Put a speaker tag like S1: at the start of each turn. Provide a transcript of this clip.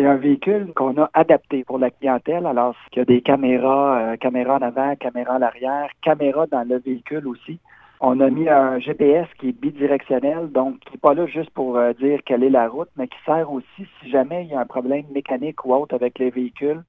S1: C'est un véhicule qu'on a adapté pour la clientèle. Alors, il y a des caméras, euh, caméras en avant, caméras en arrière, caméras dans le véhicule aussi. On a mis un GPS qui est bidirectionnel, donc qui n'est pas là juste pour euh, dire quelle est la route, mais qui sert aussi si jamais il y a un problème mécanique ou autre avec les véhicules.